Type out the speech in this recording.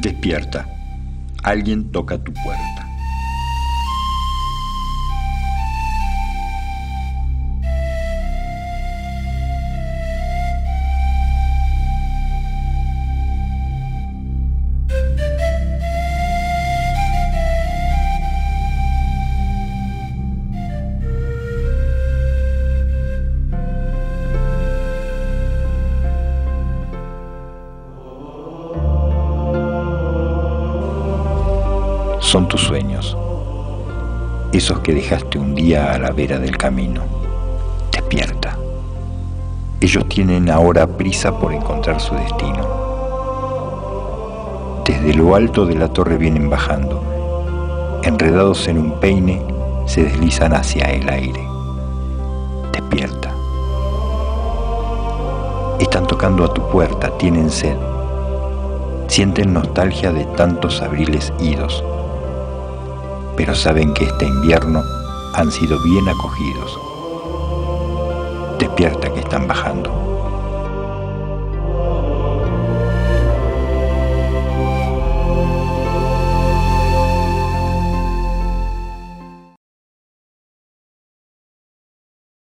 Despierta. Alguien toca tu puerta. Son tus sueños, esos que dejaste un día a la vera del camino. Despierta. Ellos tienen ahora prisa por encontrar su destino. Desde lo alto de la torre vienen bajando. Enredados en un peine, se deslizan hacia el aire. Despierta. Están tocando a tu puerta, tienen sed. Sienten nostalgia de tantos abriles idos pero saben que este invierno han sido bien acogidos. Despierta que están bajando.